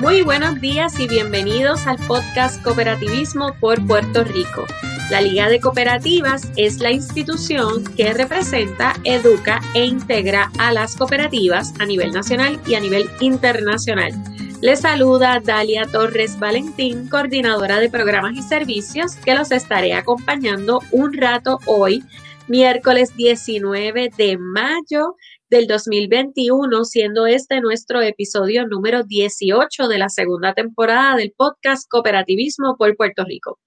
Muy buenos días y bienvenidos al podcast Cooperativismo por Puerto Rico. La Liga de Cooperativas es la institución que representa, educa e integra a las cooperativas a nivel nacional y a nivel internacional. Les saluda Dalia Torres Valentín, coordinadora de programas y servicios, que los estaré acompañando un rato hoy, miércoles 19 de mayo del 2021, siendo este nuestro episodio número 18 de la segunda temporada del podcast Cooperativismo por Puerto Rico.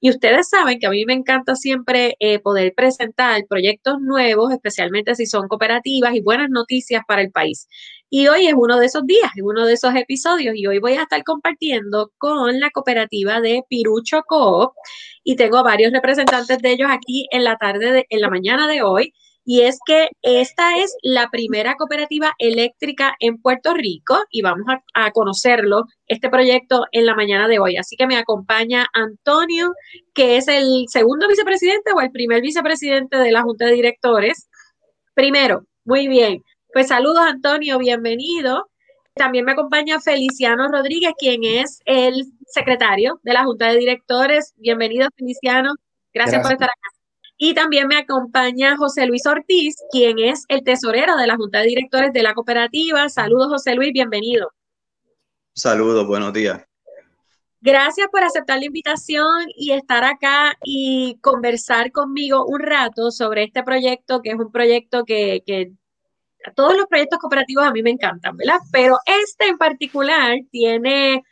Y ustedes saben que a mí me encanta siempre eh, poder presentar proyectos nuevos, especialmente si son cooperativas y buenas noticias para el país. Y hoy es uno de esos días, es uno de esos episodios y hoy voy a estar compartiendo con la cooperativa de Pirucho Coop y tengo varios representantes de ellos aquí en la tarde, de, en la mañana de hoy y es que esta es la primera cooperativa eléctrica en Puerto Rico y vamos a, conocerlo, este proyecto en la mañana de hoy. Así que me acompaña Antonio, que es el segundo vicepresidente o el primer vicepresidente de la Junta de Directores. Primero, muy bien. Pues saludos Antonio, bienvenido. También me acompaña Feliciano Rodríguez, quien es el secretario de la Junta de Directores. Bienvenido, Feliciano. Gracias. por estar acá. Y también me acompaña José Luis Ortiz, quien es el tesorero de la Junta de Directores de la cooperativa. Saludos, José Luis, bienvenido. Saludos, buenos días. Gracias por aceptar la invitación y estar acá y conversar conmigo un rato sobre este proyecto, que es un proyecto que, que todos los proyectos cooperativos a mí me encantan, ¿verdad? Pero este en particular tiene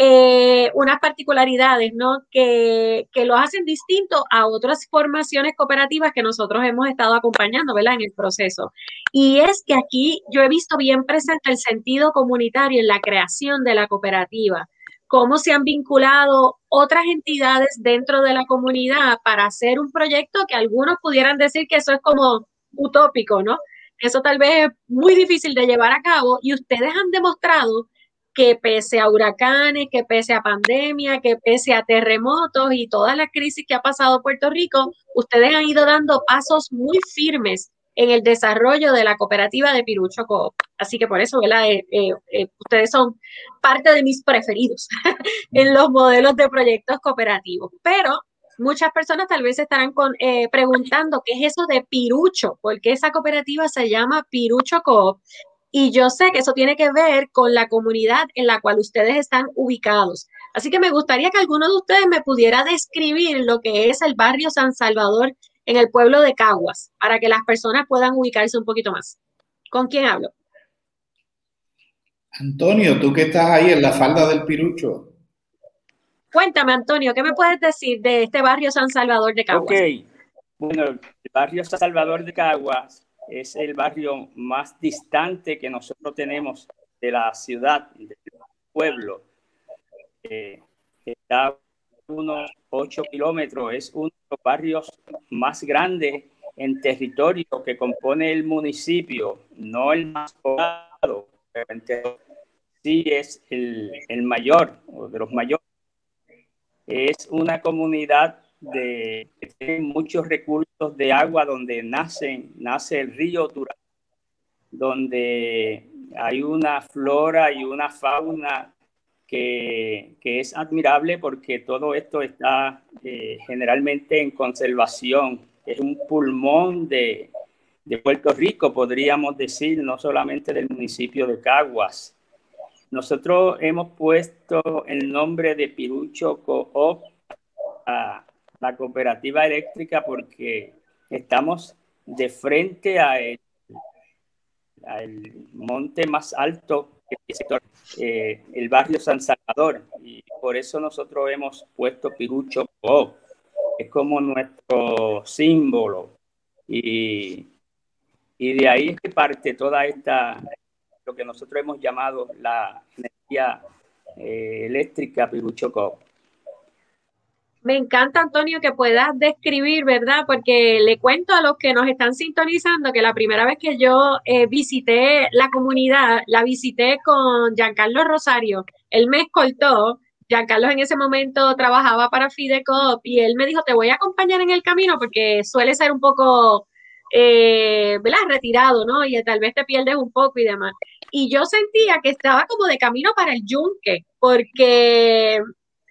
eh, unas particularidades, ¿no? Que, que lo hacen distinto a otras formaciones cooperativas que nosotros hemos estado acompañando, ¿verdad? En el proceso. Y es que aquí yo he visto bien presente el sentido comunitario en la creación de la cooperativa cómo se han vinculado otras entidades dentro de la comunidad para hacer un proyecto que algunos pudieran decir que eso es como utópico, ¿no? Eso tal vez es muy difícil de llevar a cabo y ustedes han demostrado que pese a huracanes, que pese a pandemia, que pese a terremotos y todas las crisis que ha pasado Puerto Rico, ustedes han ido dando pasos muy firmes en el desarrollo de la cooperativa de Pirucho Coop. Así que por eso, ¿verdad? Eh, eh, eh, ustedes son parte de mis preferidos en los modelos de proyectos cooperativos. Pero muchas personas tal vez estarán preguntando qué es eso de Pirucho, porque esa cooperativa se llama Pirucho Coop y yo sé que eso tiene que ver con la comunidad en la cual ustedes están ubicados. Así que me gustaría que alguno de ustedes me pudiera describir lo que es el barrio San Salvador en el pueblo de Caguas, para que las personas puedan ubicarse un poquito más. ¿Con quién hablo? Antonio, tú que estás ahí en la falda del Pirucho. Cuéntame, Antonio, ¿qué me puedes decir de este barrio San Salvador de Caguas? Ok, bueno, el barrio San Salvador de Caguas es el barrio más distante que nosotros tenemos de la ciudad, del pueblo. Está unos 8 kilómetros, es uno de los barrios más grandes en territorio que compone el municipio, no el más poblado, pero sí es el, el mayor o de los mayores. Es una comunidad de que tienen muchos recursos de agua donde nacen, nace el río Turán, donde hay una flora y una fauna que, que es admirable porque todo esto está eh, generalmente en conservación. Es un pulmón de, de Puerto Rico, podríamos decir, no solamente del municipio de Caguas. Nosotros hemos puesto el nombre de Pirucho Coop a, la cooperativa eléctrica porque estamos de frente al monte más alto eh, el barrio San Salvador. Y por eso nosotros hemos puesto Pirucho es como nuestro símbolo. Y, y de ahí parte toda esta lo que nosotros hemos llamado la energía eh, eléctrica Pirucho me encanta, Antonio, que puedas describir, ¿verdad? Porque le cuento a los que nos están sintonizando que la primera vez que yo eh, visité la comunidad, la visité con Giancarlo Rosario. Él me escoltó. Giancarlo en ese momento trabajaba para Fidecop y él me dijo, te voy a acompañar en el camino porque suele ser un poco eh, ¿verdad? Retirado, ¿no? Y tal vez te pierdes un poco y demás. Y yo sentía que estaba como de camino para el yunque, porque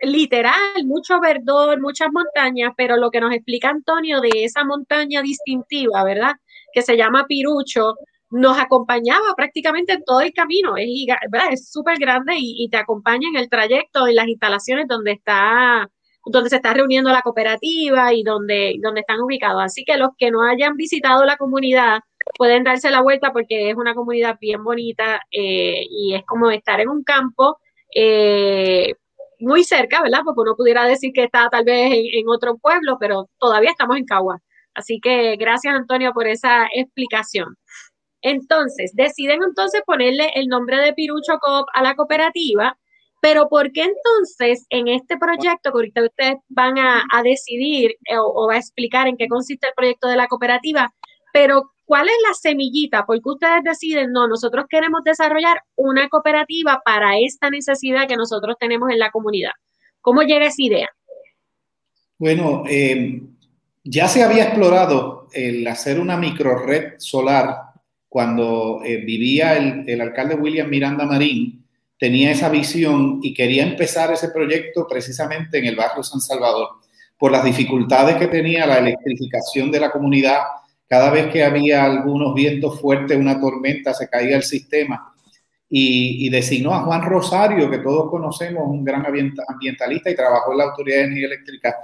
literal, mucho verdor, muchas montañas, pero lo que nos explica Antonio de esa montaña distintiva, ¿verdad? Que se llama Pirucho, nos acompañaba prácticamente en todo el camino, es súper grande y, y, te acompaña en el trayecto, en las instalaciones donde está donde se está reuniendo la cooperativa y donde, donde están ubicados. Así que los que no hayan visitado la comunidad pueden darse la vuelta porque es una comunidad bien bonita eh, y es como estar en un campo eh, muy cerca, ¿verdad? Porque uno pudiera decir que está tal vez en, otro pueblo, pero todavía estamos en Cagua. Así que gracias Antonio por esa explicación. Entonces, deciden entonces ponerle el nombre de Pirucho Coop a la cooperativa pero ¿por qué entonces en este proyecto que ahorita ustedes van a, decidir eh, o, a explicar en qué consiste el proyecto de la cooperativa, pero cuál es la semillita? ¿Por qué ustedes deciden, no, nosotros queremos desarrollar una cooperativa para esta necesidad que nosotros tenemos en la comunidad? ¿Cómo llega esa idea? Bueno, eh, ya se había explorado el hacer una microred solar cuando eh, vivía el alcalde William Miranda Marín tenía esa visión y quería empezar ese proyecto precisamente en el barrio San Salvador, por las dificultades que tenía la electrificación de la comunidad. Cada vez que había algunos vientos fuertes, una tormenta, se caía el sistema. Y, designó a Juan Rosario, que todos conocemos, un gran ambientalista y trabajó en la Autoridad de Energía Eléctrica.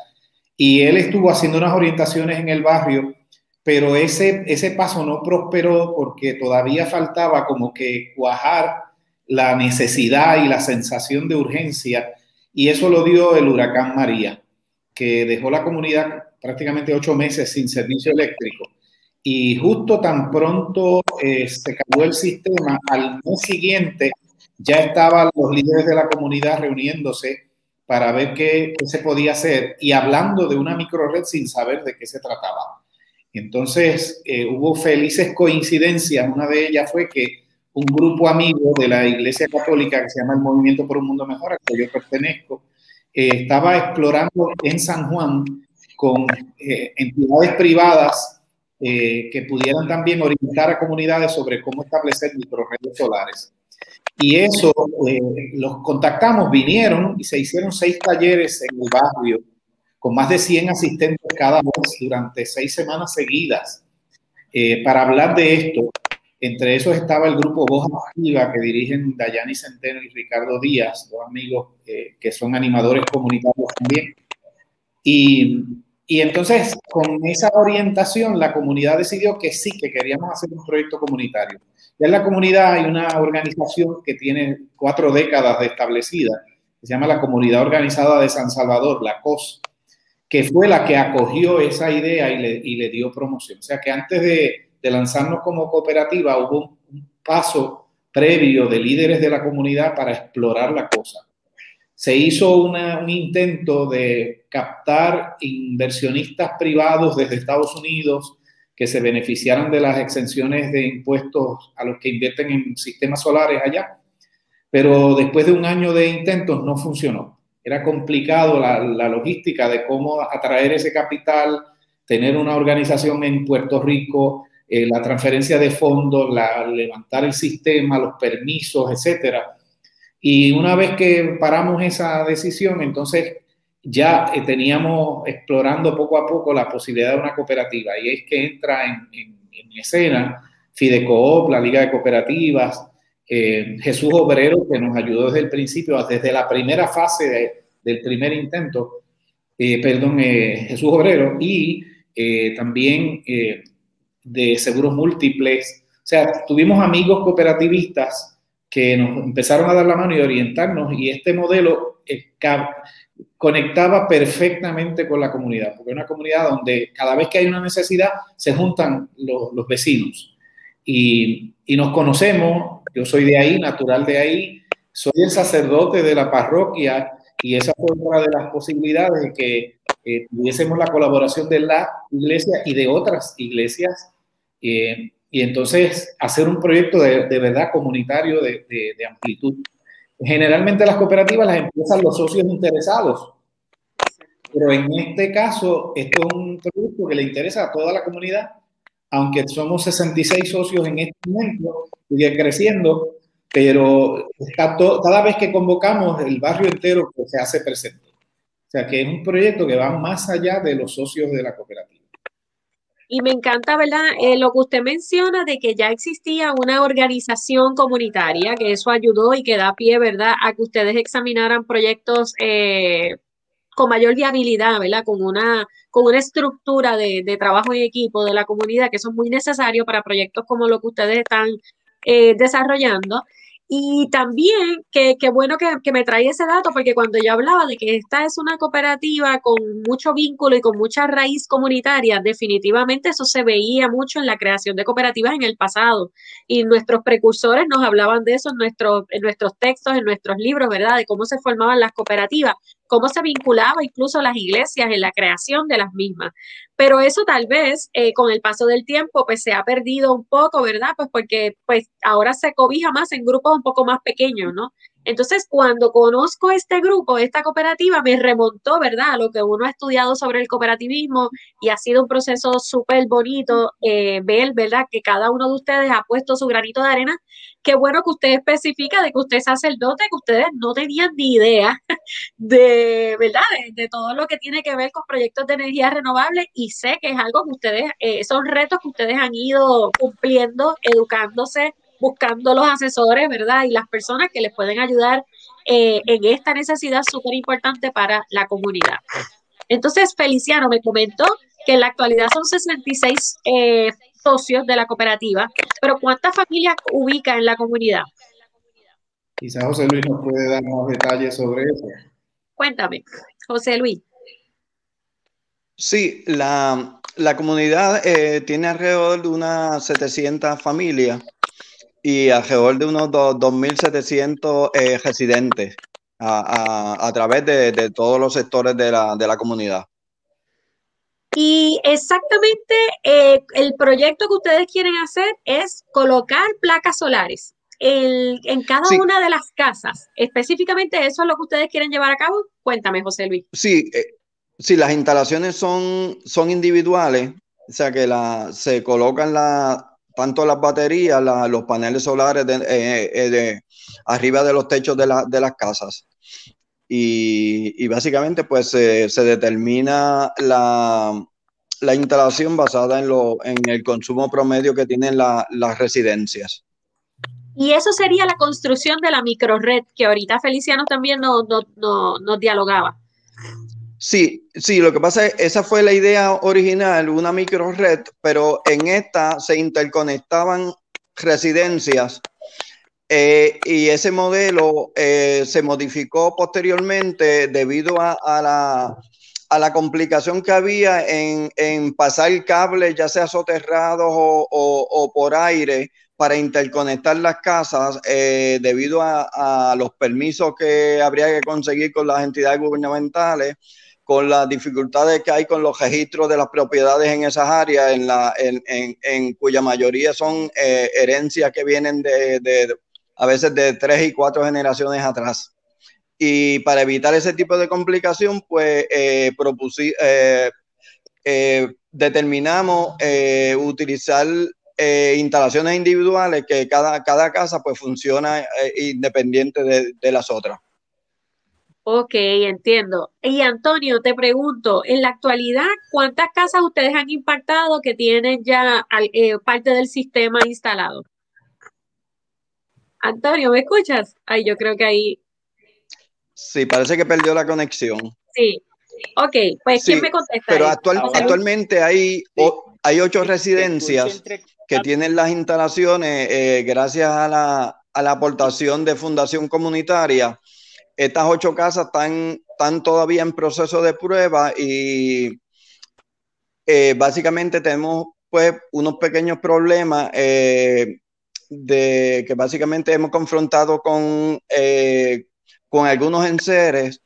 Y él estuvo haciendo unas orientaciones en el barrio, pero ese, ese paso no prosperó porque todavía faltaba como que cuajar la necesidad y la sensación de urgencia, y eso lo dio el huracán María, que dejó la comunidad prácticamente ocho meses sin servicio eléctrico. Y justo tan pronto eh, se cayó el sistema, al mes siguiente ya estaban los líderes de la comunidad reuniéndose para ver qué, se podía hacer y hablando de una microred sin saber de qué se trataba. Entonces eh, hubo felices coincidencias. Una de ellas fue que un grupo amigo de la Iglesia Católica que se llama el Movimiento por un Mundo Mejor, al que yo pertenezco, eh, estaba explorando en San Juan con entidades privadas eh, que pudieran también orientar a comunidades sobre cómo establecer microredes solares. Y eso, los contactamos, vinieron y se hicieron seis talleres en el barrio con más de 100 asistentes cada mes durante seis semanas seguidas para hablar de esto entre esos estaba el grupo Voz Activa que dirigen Dayani Centeno y Ricardo Díaz, dos amigos eh, que son animadores comunitarios también. Y, y, entonces, con esa orientación, la comunidad decidió que sí, que queríamos hacer un proyecto comunitario. Ya en la comunidad hay una organización que tiene cuatro décadas de establecida, que se llama la Comunidad Organizada de San Salvador, la COS, que fue la que acogió esa idea y le, dio promoción. O sea que antes de de lanzarnos como cooperativa, hubo un paso previo de líderes de la comunidad para explorar la cosa. Se hizo un intento de captar inversionistas privados desde Estados Unidos que se beneficiaran de las exenciones de impuestos a los que invierten en sistemas solares allá, pero después de un año de intentos no funcionó. Era complicado la, logística de cómo atraer ese capital, tener una organización en Puerto Rico, eh, la transferencia de fondos, levantar el sistema, los permisos, etcétera. Y una vez que paramos esa decisión, entonces ya eh, teníamos explorando poco a poco la posibilidad de una cooperativa y es que entra en, en, escena Fidecoop, la Liga de Cooperativas, eh, Jesús Obrero, que nos ayudó desde el principio, desde la primera fase del primer intento, perdón, Jesús Obrero, y también de seguros múltiples. O sea, tuvimos amigos cooperativistas que nos empezaron a dar la mano y orientarnos y este modelo eh, conectaba perfectamente con la comunidad, porque es una comunidad donde cada vez que hay una necesidad se juntan los, los vecinos. Y, y, nos conocemos, yo soy de ahí, natural de ahí, soy el sacerdote de la parroquia y esa fue una de las posibilidades de que eh, tuviésemos la colaboración de la iglesia y de otras iglesias eh, y entonces hacer un proyecto de, de verdad comunitario de, de, amplitud. Generalmente las cooperativas las empiezan los socios interesados, pero en este caso esto es un proyecto que le interesa a toda la comunidad, aunque somos 66 socios en este momento, sigue creciendo, pero cada vez que convocamos el barrio entero pues, se hace presente. O sea que es un proyecto que va más allá de los socios de la cooperativa. Y me encanta, ¿verdad? Eh, lo que usted menciona de que ya existía una organización comunitaria, que eso ayudó y que da pie, ¿verdad?, a que ustedes examinaran proyectos eh, con mayor viabilidad, ¿verdad? Con una, con una estructura de, de, trabajo en equipo de la comunidad, que eso es muy necesario para proyectos como lo que ustedes están eh, desarrollando. Y también, qué bueno que, que, me trae ese dato, porque cuando yo hablaba de que esta es una cooperativa con mucho vínculo y con mucha raíz comunitaria, definitivamente eso se veía mucho en la creación de cooperativas en el pasado. Y nuestros precursores nos hablaban de eso en, nuestro, en nuestros textos, en nuestros libros, ¿verdad? De cómo se formaban las cooperativas cómo se vinculaba incluso las iglesias en la creación de las mismas. Pero eso tal vez eh, con el paso del tiempo pues se ha perdido un poco, ¿verdad? Pues porque pues ahora se cobija más en grupos un poco más pequeños, ¿no? Entonces, cuando conozco este grupo, esta cooperativa, me remontó, ¿verdad?, a lo que uno ha estudiado sobre el cooperativismo y ha sido un proceso súper bonito eh, ver, ¿verdad?, que cada uno de ustedes ha puesto su granito de arena. Qué bueno que usted especifica de que usted es sacerdote, que ustedes no tenían ni idea de, ¿verdad?, de, todo lo que tiene que ver con proyectos de energía renovable y sé que es algo que ustedes, eh, son retos que ustedes han ido cumpliendo, educándose, buscando los asesores, ¿verdad? Y las personas que les pueden ayudar eh, en esta necesidad súper importante para la comunidad. Entonces, Feliciano me comentó que en la actualidad son 66 eh, socios de la cooperativa, pero ¿cuántas familias ubica en la comunidad? Quizás José Luis nos puede dar más detalles sobre eso. Cuéntame, José Luis. Sí, la, la comunidad eh, tiene alrededor de unas 700 familias y alrededor de unos 2.700 eh, residentes a, través de, todos los sectores de la, comunidad. Y exactamente eh, el proyecto que ustedes quieren hacer es colocar placas solares en, cada una de las casas. Específicamente eso es lo que ustedes quieren llevar a cabo. Cuéntame, José Luis. Sí, eh, las instalaciones son, son individuales, o sea que la, se colocan la, tanto las baterías, los paneles solares eh, eh, de, arriba de los techos de, las casas. Y, básicamente pues se determina la, instalación basada en, lo, en el consumo promedio que tienen las residencias. Y eso sería la construcción de la microred, que ahorita Feliciano también nos dialogaba. Sí, sí, lo que pasa es, esa fue la idea original, una micro red, pero en esta se interconectaban residencias eh, y ese modelo eh, se modificó posteriormente debido a, la, complicación que había en, pasar cables, ya sea soterrados o, por aire, para interconectar las casas eh, debido a, a, los permisos que habría que conseguir con las entidades gubernamentales con las dificultades que hay con los registros de las propiedades en esas áreas, en, la, en, en, cuya mayoría son eh, herencias que vienen de, de, a veces de tres y cuatro generaciones atrás. Y para evitar ese tipo de complicación, pues eh, eh, determinamos utilizar instalaciones individuales que cada, cada casa pues funciona independiente de, de las otras. Ok, entiendo. Y Antonio, te pregunto, en la actualidad, ¿cuántas casas ustedes han impactado que tienen ya eh, parte del sistema instalado? Antonio, ¿me escuchas? Ay, yo creo que ahí. Sí, parece que perdió la conexión. Sí. Ok, pues ¿quién me contesta? Pero actualmente hay, hay ocho residencias que tienen las instalaciones eh, gracias a la, a la aportación de Fundación Comunitaria estas ocho casas están, están todavía en proceso de prueba y eh, básicamente tenemos pues unos pequeños problemas eh, de que básicamente hemos confrontado con, eh, con algunos enseres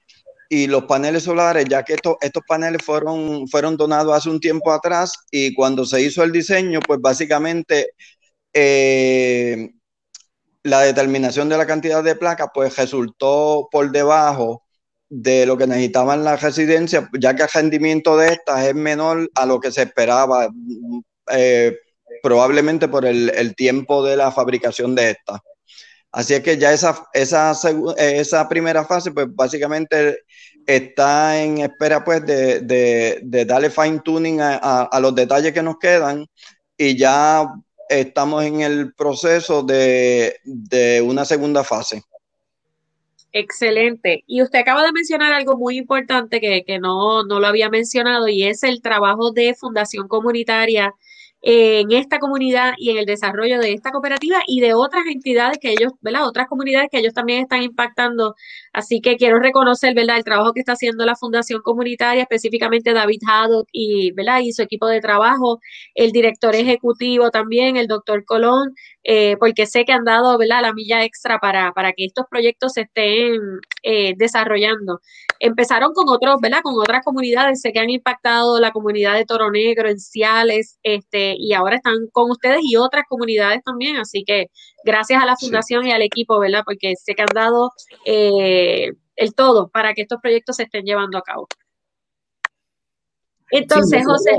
y los paneles solares, ya que estos, estos paneles fueron, fueron donados hace un tiempo atrás y cuando se hizo el diseño, pues básicamente la determinación de la cantidad de placas pues resultó por debajo de lo que necesitaban las residencias, ya que el rendimiento de estas es menor a lo que se esperaba. Eh, probablemente por el, tiempo de la fabricación de esta. Así es que ya esa, esa, esa primera fase, pues básicamente está en espera pues de, de, darle fine tuning a, a, los detalles que nos quedan y ya estamos en el proceso de, de una segunda fase. Excelente. Y usted acaba de mencionar algo muy importante que, que no, no, lo había mencionado y es el trabajo de fundación comunitaria en esta comunidad y en el desarrollo de esta cooperativa y de otras entidades que ellos, ¿verdad? Otras comunidades que ellos también están impactando. Así que quiero reconocer, ¿verdad? El trabajo que está haciendo la Fundación Comunitaria, específicamente David Haddock y, ¿verdad? Y su equipo de trabajo, el director ejecutivo también, el doctor Colón, eh, porque sé que han dado ¿verdad? la milla extra para, para que estos proyectos se estén eh, desarrollando. Empezaron con otros, ¿verdad? Con otras comunidades, sé que han impactado la comunidad de Toro Negro, en Ciales, este, y ahora están con ustedes y otras comunidades también, así que gracias a la fundación y al equipo, ¿verdad? Porque sé que han dado eh, el todo para que estos proyectos se estén llevando a cabo. Entonces, José,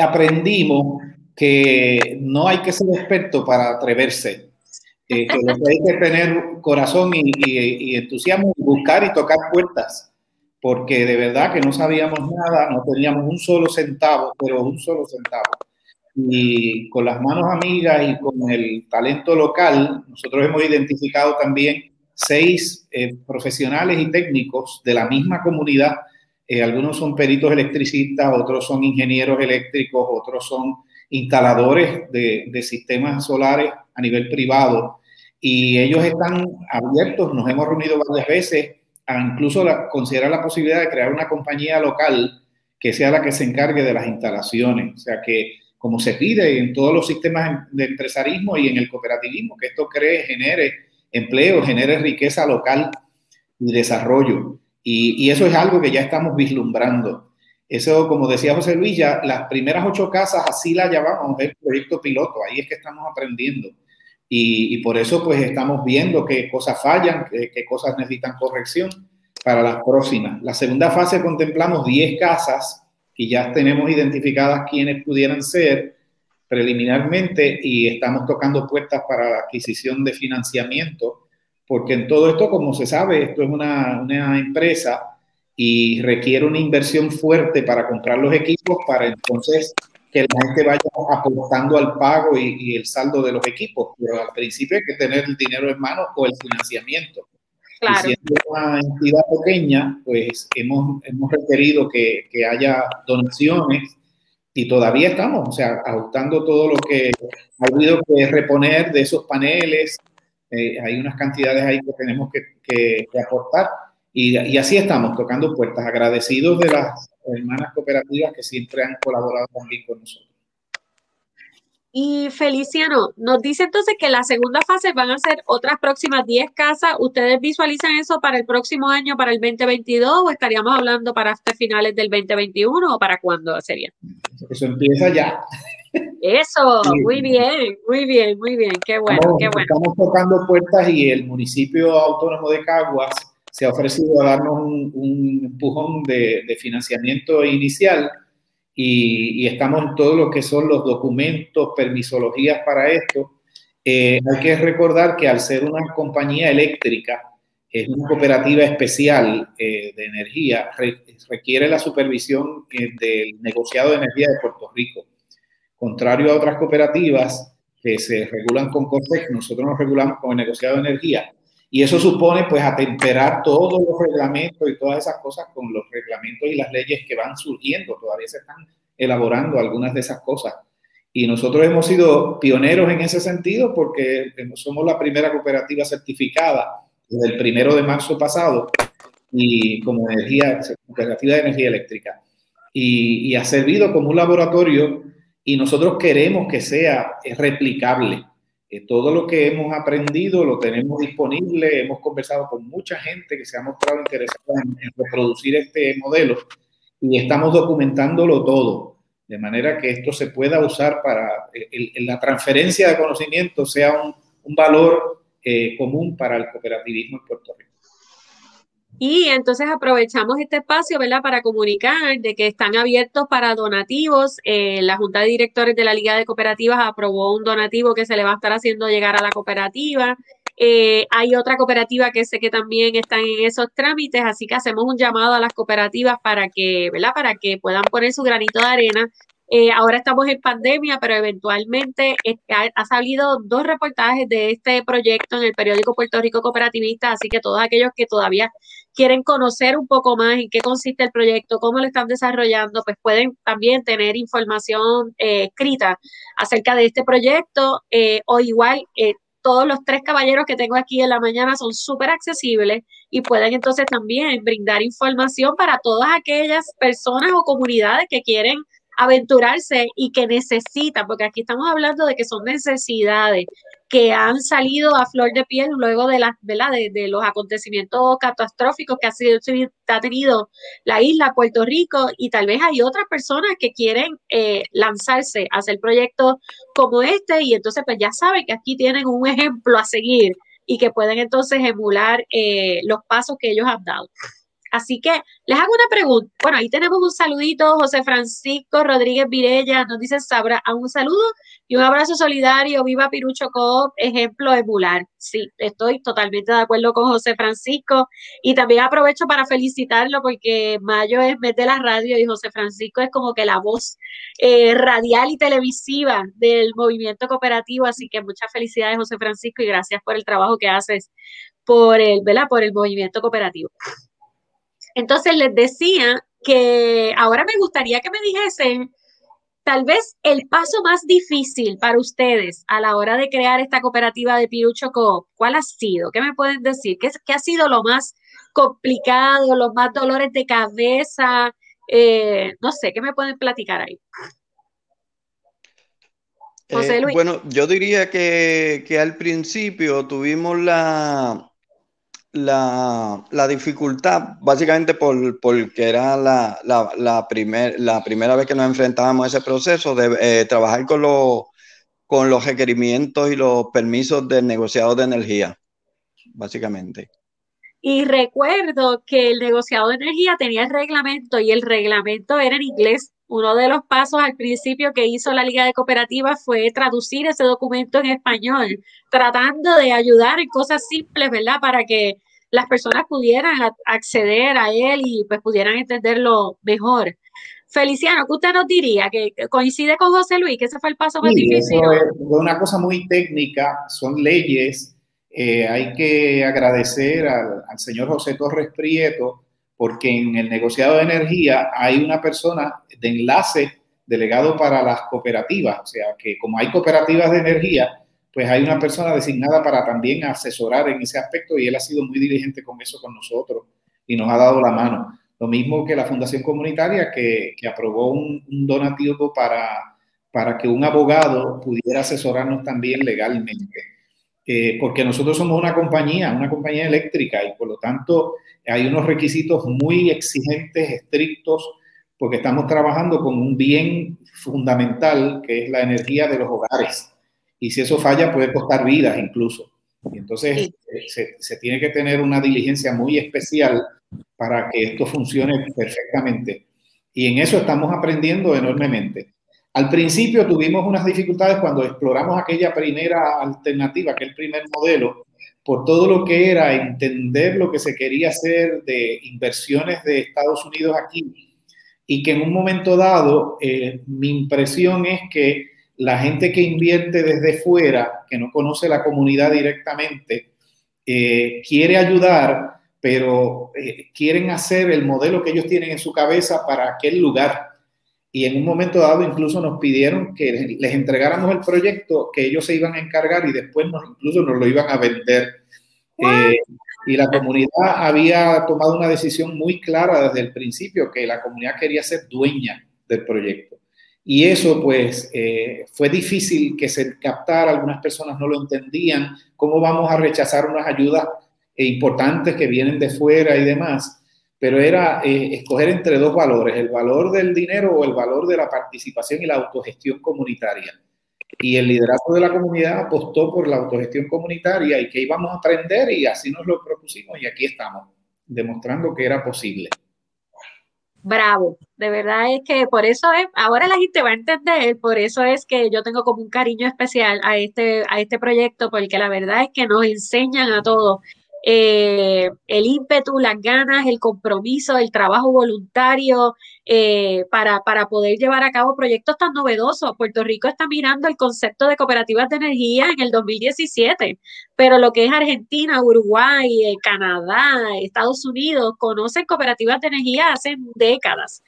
aprendimos que no hay que ser experto para atreverse, eh, que hay que tener corazón y, entusiasmo y buscar y tocar puertas, porque de verdad que no sabíamos nada, no teníamos un solo centavo, pero un solo centavo. Y con las manos amigas y con el talento local, nosotros hemos identificado también seis eh, profesionales y técnicos de la misma comunidad. Eh, algunos son peritos electricistas, otros son ingenieros eléctricos, otros son instaladores de, de, sistemas solares a nivel privado y ellos están abiertos, nos hemos reunido varias veces a incluso considerar la posibilidad de crear una compañía local que sea la que se encargue de las instalaciones, o sea que como se pide en todos los sistemas de empresarismo y en el cooperativismo, que esto cree, genere empleo, genere riqueza local y desarrollo. Y, y eso es algo que ya estamos vislumbrando. Eso, como decía José Luis, ya las primeras ocho casas, así la llamamos, el proyecto piloto, ahí es que estamos aprendiendo. Y, por eso pues estamos viendo qué cosas fallan, qué, cosas necesitan corrección para las próximas. La segunda fase contemplamos 10 casas y ya tenemos identificadas quiénes pudieran ser preliminarmente y estamos tocando puertas para la adquisición de financiamiento, porque en todo esto, como se sabe, esto es una, una empresa y requiere una inversión fuerte para comprar los equipos para entonces que la gente vaya aportando al pago y, el saldo de los equipos. Pero al principio hay que tener el dinero en mano o el financiamiento. Claro. Y siendo una entidad pequeña, pues hemos, hemos requerido que, que, haya donaciones y todavía estamos, o sea, ajustando todo lo que ha habido que reponer de esos paneles. Eh, hay unas cantidades ahí que tenemos que, que, que aportar y, así estamos, tocando puertas, agradecidos de las hermanas cooperativas que siempre han colaborado también con nosotros. Y Feliciano, nos dice entonces que la segunda fase van a ser otras próximas 10 casas. ¿Ustedes visualizan eso para el próximo año, para el 2022, o estaríamos hablando para hasta finales del 2021 o para cuándo sería? Eso empieza ya. Eso, muy bien, muy bien, muy bien, qué bueno, qué bueno. Estamos tocando puertas y el municipio autónomo de Caguas se ha ofrecido a darnos un, empujón de, financiamiento inicial y, estamos en todo lo que son los documentos, permisologías para esto. Eh, hay que recordar que al ser una compañía eléctrica, es una cooperativa especial eh, de energía, requiere la supervisión eh, del negociado de energía de Puerto Rico. Contrario a otras cooperativas que se regulan con CORTEX, nosotros nos regulamos con el negociado de energía y eso supone pues atemperar todos los reglamentos y todas esas cosas con los reglamentos y las leyes que van surgiendo. Todavía se están elaborando algunas de esas cosas. Y nosotros hemos sido pioneros en ese sentido porque somos la primera cooperativa certificada desde el primero de marzo pasado y como energía, cooperativa de energía eléctrica. Y, y ha servido como un laboratorio y nosotros queremos que sea replicable todo lo que hemos aprendido lo tenemos disponible, hemos conversado con mucha gente que se ha mostrado interesada en, reproducir este modelo y estamos documentándolo todo, de manera que esto se pueda usar para la transferencia de conocimiento sea un, valor eh, común para el cooperativismo en Puerto Rico. Y entonces aprovechamos este espacio, ¿verdad?, para comunicar de que están abiertos para donativos. Eh, la Junta de Directores de la Liga de Cooperativas aprobó un donativo que se le va a estar haciendo llegar a la cooperativa. Eh, hay otra cooperativa que sé que también están en esos trámites, así que hacemos un llamado a las cooperativas para que, ¿verdad? Para que puedan poner su granito de arena. Eh, ahora estamos en pandemia, pero eventualmente ha, ha, salido dos reportajes de este proyecto en el periódico Puerto Rico Cooperativista, así que todos aquellos que todavía quieren conocer un poco más en qué consiste el proyecto, cómo lo están desarrollando, pues pueden también tener información eh, escrita acerca de este proyecto eh, o igual todos los tres caballeros que tengo aquí en la mañana son súper accesibles y pueden entonces también brindar información para todas aquellas personas o comunidades que quieren aventurarse y que necesitan, porque aquí estamos hablando de que son necesidades que han salido a flor de piel luego de, la, De, de los acontecimientos catastróficos que ha, sido, ha tenido la isla Puerto Rico y tal vez hay otras personas que quieren eh, lanzarse a hacer proyectos como este y entonces pues ya saben que aquí tienen un ejemplo a seguir y que pueden entonces emular eh, los pasos que ellos han dado. Así que les hago una pregunta. Bueno, ahí tenemos un saludito, José Francisco Rodríguez Virella, nos dice Sabra, a un saludo y un abrazo solidario, viva Pirucho Coop, ejemplo emular. Sí, estoy totalmente de acuerdo con José Francisco y también aprovecho para felicitarlo porque Mayo es mes la radio y José Francisco es como que la voz eh, radial y televisiva del movimiento cooperativo, así que muchas felicidades José Francisco y gracias por el trabajo que haces por el, ¿verdad? por el movimiento cooperativo. Entonces les decía que ahora me gustaría que me dijesen tal vez el paso más difícil para ustedes a la hora de crear esta cooperativa de Pirucho Co. ¿Cuál ha sido? ¿Qué me pueden decir? ¿Qué, qué ha sido lo más complicado, los más dolores de cabeza? Eh, no sé, ¿qué me pueden platicar ahí? José eh, Luis. bueno, yo diría que, que al principio tuvimos la, la, la, dificultad, básicamente por, porque era la, la, la, primer, la primera vez que nos enfrentábamos a ese proceso de eh, trabajar con, los con los requerimientos y los permisos del negociado de energía, básicamente. Y recuerdo que el negociado de energía tenía el reglamento y el reglamento era en inglés. Uno de los pasos al principio que hizo la Liga de Cooperativas fue traducir ese documento en español, tratando de ayudar en cosas simples, ¿verdad? Para que las personas pudieran acceder a él y pues pudieran entenderlo mejor. Feliciano, ¿qué usted nos diría? ¿Que coincide con José Luis? ¿Que ese fue el paso más difícil? es una cosa muy técnica, son leyes. Eh, hay que agradecer al, al señor José Torres Prieto porque en el negociado de energía hay una persona de enlace delegado para las cooperativas, o sea que como hay cooperativas de energía, pues hay una persona designada para también asesorar en ese aspecto y él ha sido muy diligente con eso con nosotros y nos ha dado la mano. Lo mismo que la Fundación Comunitaria que, que aprobó un, donativo para, para que un abogado pudiera asesorarnos también legalmente. Eh, porque nosotros somos una compañía, una compañía eléctrica y por lo tanto hay unos requisitos muy exigentes, estrictos, porque estamos trabajando con un bien fundamental que es la energía de los hogares y si eso falla puede costar vidas incluso. Y entonces eh, se, tiene que tener una diligencia muy especial para que esto funcione perfectamente. Y en eso estamos aprendiendo enormemente. Al principio tuvimos unas dificultades cuando exploramos aquella primera alternativa, aquel primer modelo, por todo lo que era entender lo que se quería hacer de inversiones de Estados Unidos aquí y que en un momento dado eh, mi impresión es que la gente que invierte desde fuera, que no conoce la comunidad directamente, eh, quiere ayudar, pero eh, quieren hacer el modelo que ellos tienen en su cabeza para aquel lugar. Y en un momento dado incluso nos pidieron que les entregáramos el proyecto que ellos se iban a encargar y después nos, incluso nos lo iban a vender. Eh, y la comunidad había tomado una decisión muy clara desde el principio, que la comunidad quería ser dueña del proyecto. Y eso pues eh, fue difícil que se captara, algunas personas no lo entendían, cómo vamos a rechazar unas ayudas importantes que vienen de fuera y demás, pero era eh, escoger entre dos valores, el valor del dinero o el valor de la participación y la autogestión comunitaria. Y el liderazgo de la comunidad apostó por la autogestión comunitaria y que íbamos a aprender y así nos lo propusimos y aquí estamos. demostrando que era posible. Bravo, de verdad es que por eso es, ahora la gente va a entender, por eso es que yo tengo como un cariño especial a este, a este proyecto, porque la verdad es que nos enseñan a todos eh, el ímpetu, las ganas, el compromiso, el trabajo voluntario eh, para, para poder llevar a cabo proyectos tan novedosos. Puerto Rico está mirando el concepto de cooperativas de energía en el 2017, pero lo que es Argentina, Uruguay, eh, Canadá, Estados Unidos, conocen cooperativas de energía hace décadas.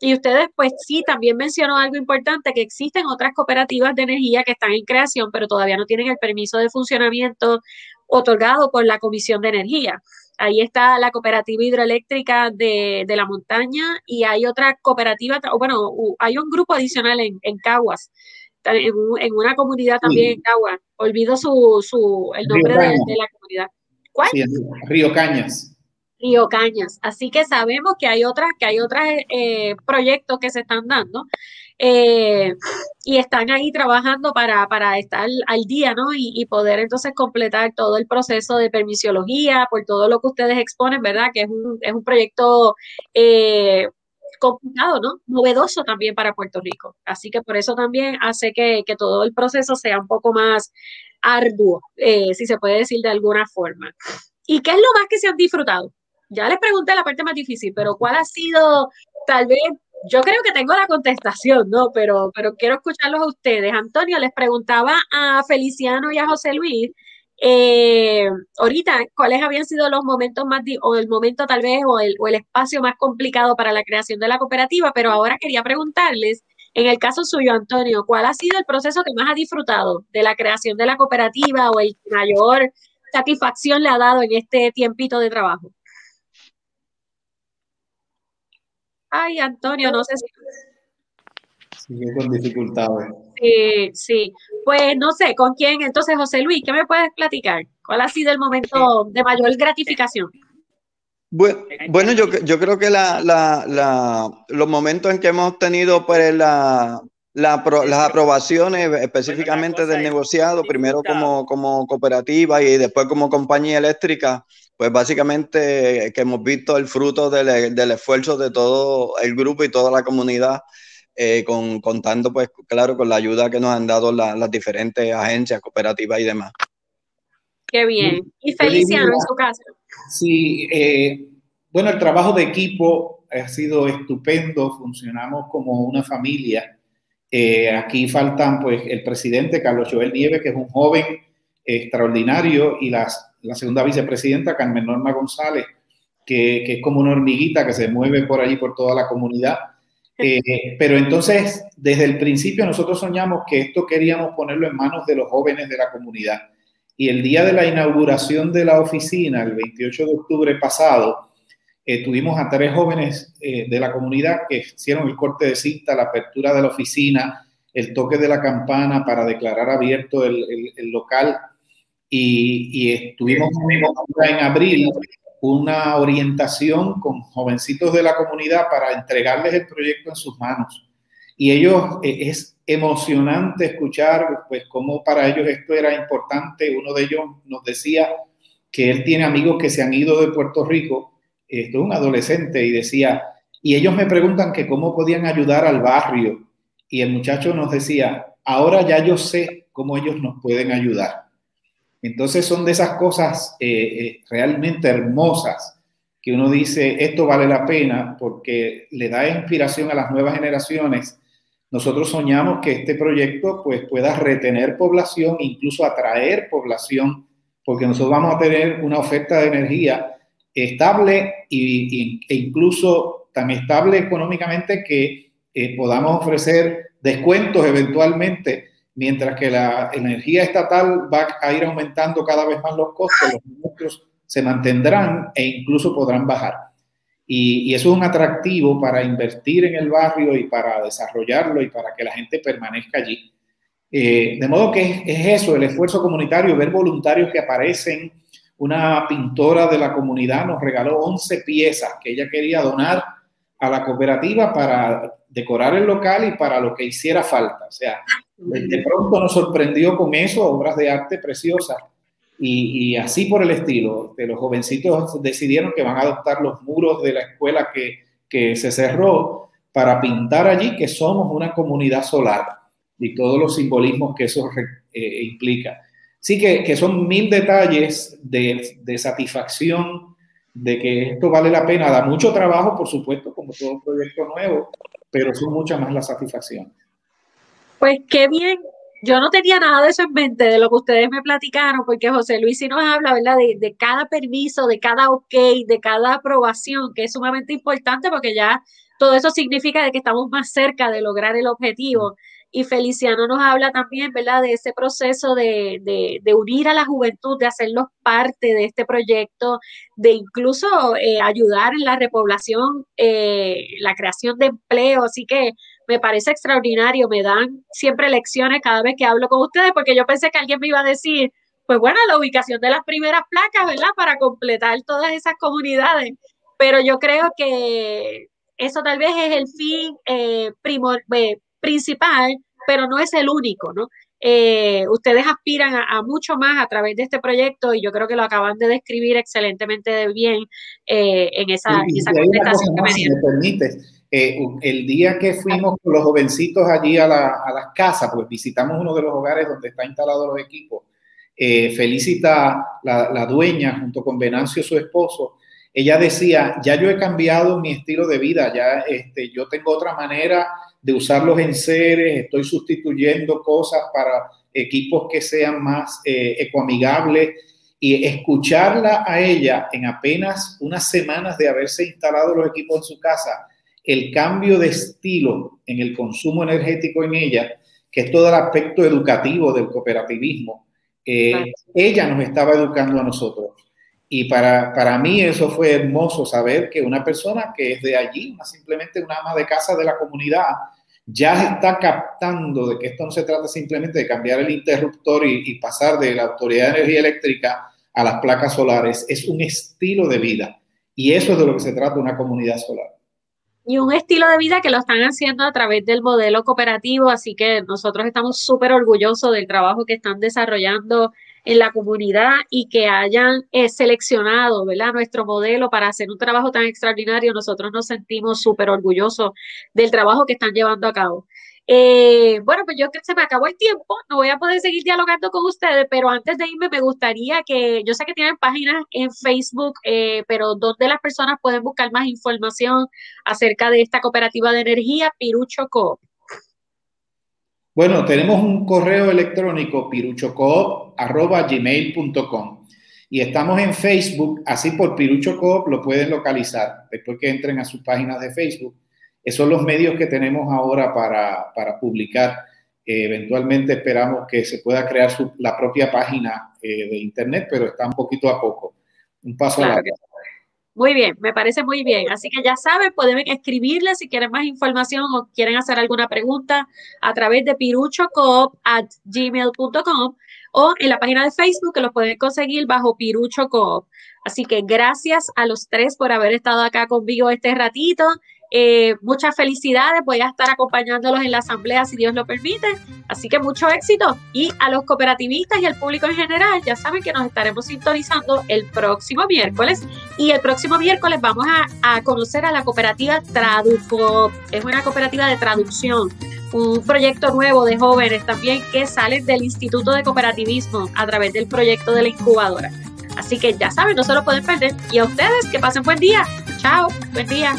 Y ustedes, pues sí, también mencionó algo importante, que existen otras cooperativas de energía que están en creación, pero todavía no tienen el permiso de funcionamiento otorgado por la Comisión de Energía. Ahí está la cooperativa hidroeléctrica de, la montaña y hay otra cooperativa, o bueno, hay un grupo adicional en, en Caguas, en, una comunidad también en Caguas. Olvido su, su, el nombre de, la comunidad. ¿Cuál? Río Cañas. Río Cañas. Así que sabemos que hay otras, que hay otros eh, proyectos que se están dando. Eh, y están ahí trabajando para, para estar al día, ¿no? Y, poder entonces completar todo el proceso de permisiología, por todo lo que ustedes exponen, ¿verdad? Que es un, es un proyecto eh, complicado, ¿no? Novedoso también para Puerto Rico. Así que por eso también hace que, todo el proceso sea un poco más arduo, eh, si se puede decir de alguna forma. ¿Y qué es lo más que se han disfrutado? Ya les pregunté la parte más difícil, pero ¿cuál ha sido tal vez yo creo que tengo la contestación, ¿no? Pero, pero quiero escucharlos a ustedes. Antonio, les preguntaba a Feliciano y a José Luis, eh, ahorita, ¿cuáles habían sido los momentos más, o el momento tal vez, o el, o el espacio más complicado para la creación de la cooperativa? Pero ahora quería preguntarles, en el caso suyo, Antonio, ¿cuál ha sido el proceso que más ha disfrutado de la creación de la cooperativa o el mayor satisfacción le ha dado en este tiempito de trabajo? Ay, Antonio, no sé si... Sigue con dificultades. Sí, sí. Pues no sé, ¿con quién? Entonces, José Luis, ¿qué me puedes platicar? ¿Cuál ha sido el momento de mayor gratificación? Bueno, yo, yo creo que la, la, los momentos en que hemos tenido pues, la, las aprobaciones específicamente del negociado, primero como, como cooperativa y después como compañía eléctrica, pues básicamente que hemos visto el fruto del, del esfuerzo de todo el grupo y toda la comunidad, eh, con, contando pues claro con la ayuda que nos han dado las diferentes agencias cooperativas y demás. Qué bien. Y Feliciano en su caso. Sí, eh, bueno, el trabajo de equipo ha sido estupendo, funcionamos como una familia. Eh, aquí faltan pues el presidente Carlos Joel Nieves, que es un joven extraordinario, y las la segunda vicepresidenta, Carmen Norma González, que, es como una hormiguita que se mueve por allí, por toda la comunidad. Eh, pero entonces, desde el principio nosotros soñamos que esto queríamos ponerlo en manos de los jóvenes de la comunidad. Y el día de la inauguración de la oficina, el 28 de octubre pasado, eh, tuvimos a tres jóvenes eh, de la comunidad que hicieron el corte de cita, la apertura de la oficina, el toque de la campana para declarar abierto el, el local y, estuvimos en abril una orientación con jovencitos de la comunidad para entregarles el proyecto en sus manos. Y ellos, eh, es emocionante escuchar, pues, cómo para ellos esto era importante. Uno de ellos nos decía que él tiene amigos que se han ido de Puerto Rico, es un adolescente, y decía, y ellos me preguntan que cómo podían ayudar al barrio. Y el muchacho nos decía, ahora ya yo sé cómo ellos nos pueden ayudar. Entonces son de esas cosas eh, eh, realmente hermosas que uno dice, esto vale la pena porque le da inspiración a las nuevas generaciones. Nosotros soñamos que este proyecto pues, pueda retener población, incluso atraer población, porque nosotros vamos a tener una oferta de energía estable e incluso tan estable económicamente que eh, podamos ofrecer descuentos eventualmente mientras que la energía estatal va a ir aumentando cada vez más los costos, los nuestros se mantendrán e incluso podrán bajar. Y, eso es un atractivo para invertir en el barrio y para desarrollarlo y para que la gente permanezca allí. Eh, de modo que es, eso, el esfuerzo comunitario, ver voluntarios que aparecen. Una pintora de la comunidad nos regaló 11 piezas que ella quería donar a la cooperativa para decorar el local y para lo que hiciera falta. O sea, de pronto nos sorprendió con eso, obras de arte preciosas. y, así por el estilo. De los jovencitos decidieron que van a adoptar los muros de la escuela que, que se cerró para pintar allí que somos una comunidad solar y todos los simbolismos que eso eh, implica. Sí que, que, son mil detalles de, de, satisfacción de que esto vale la pena. Da mucho trabajo, por supuesto, como todo proyecto nuevo, pero son muchas más las satisfacciones. Pues qué bien yo no tenía nada de eso en mente, de lo que ustedes me platicaron, porque José Luis sí nos habla, ¿verdad? De, de, cada permiso, de cada ok, de cada aprobación, que es sumamente importante porque ya todo eso significa de que estamos más cerca de lograr el objetivo. Y Feliciano nos habla también, ¿verdad?, de ese proceso de, de, de unir a la juventud, de hacerlos parte de este proyecto, de incluso eh, ayudar en la repoblación, eh, la creación de empleo. Así que me parece extraordinario, me dan siempre lecciones cada vez que hablo con ustedes, porque yo pensé que alguien me iba a decir, pues bueno, la ubicación de las primeras placas, ¿verdad? Para completar todas esas comunidades. Pero yo creo que eso tal vez es el fin eh, eh principal, pero no es el único, ¿no? Eh, ustedes aspiran a, mucho más a través de este proyecto y yo creo que lo acaban de describir excelentemente bien eh, en esa, esa contestación que me dieron. Eh, el día que fuimos los jovencitos allí a, las casas, pues visitamos uno de los hogares donde están instalados los equipos. Eh, Felicita, la, dueña, junto con Venancio, su esposo, ella decía, ya yo he cambiado mi estilo de vida, ya este, yo tengo otra manera de usar los enseres, estoy sustituyendo cosas para equipos que sean más eh, ecoamigables y escucharla a ella en apenas unas semanas de haberse instalado los equipos en su casa, el cambio de estilo en el consumo energético en ella, que es todo el aspecto educativo del cooperativismo, eh, ella nos estaba educando a nosotros. Y para, para mí eso fue hermoso saber que una persona que es de allí, una, simplemente una ama de casa de la comunidad, ya está captando de que esto no se trata simplemente de cambiar el interruptor y, y pasar de la Autoridad de Energía Eléctrica a las placas solares. Es un estilo de vida. Y eso es de lo que se trata una comunidad solar y un estilo de vida que lo están haciendo a través del modelo cooperativo, así que nosotros estamos súper orgullosos del trabajo que están desarrollando en la comunidad y que hayan eh, seleccionado ¿verdad? nuestro modelo para hacer un trabajo tan extraordinario. Nosotros nos sentimos súper orgullosos del trabajo que están llevando a cabo. Eh, bueno, pues yo que se me acabó el tiempo, no voy a poder seguir dialogando con ustedes, pero antes de irme me gustaría que, yo sé que tienen páginas en Facebook, eh, pero donde las personas pueden buscar más información acerca de esta cooperativa de energía, Pirucho Coop. Bueno, tenemos un correo electrónico piruchocoop.gmail.com y estamos en Facebook, así por Pirucho Coop lo pueden localizar después que entren a sus páginas de Facebook esos son los medios que tenemos ahora para, para publicar. Eh, eventualmente esperamos que se pueda crear la propia página eh, de Internet, pero está un poquito a poco. Un paso a la vez. Muy bien, me parece muy bien. Así que ya saben, pueden escribirle si quieren más información o quieren hacer alguna pregunta a través de piruchocoop.gmail.com o en la página de Facebook que los pueden conseguir bajo Pirucho Coop. Así que gracias a los tres por haber estado acá conmigo este ratito. Eh, muchas felicidades, voy a estar acompañándolos en la asamblea si Dios lo permite. Así que mucho éxito. Y a los cooperativistas y al público en general, ya saben que nos estaremos sintonizando el próximo miércoles. Y el próximo miércoles vamos a, conocer a la cooperativa Traduco. Es una cooperativa de traducción un proyecto nuevo de jóvenes también que sale del Instituto de Cooperativismo a través del proyecto de la incubadora. Así que ya saben, no se lo pueden perder. Y a ustedes, que pasen buen día. Chao, buen día.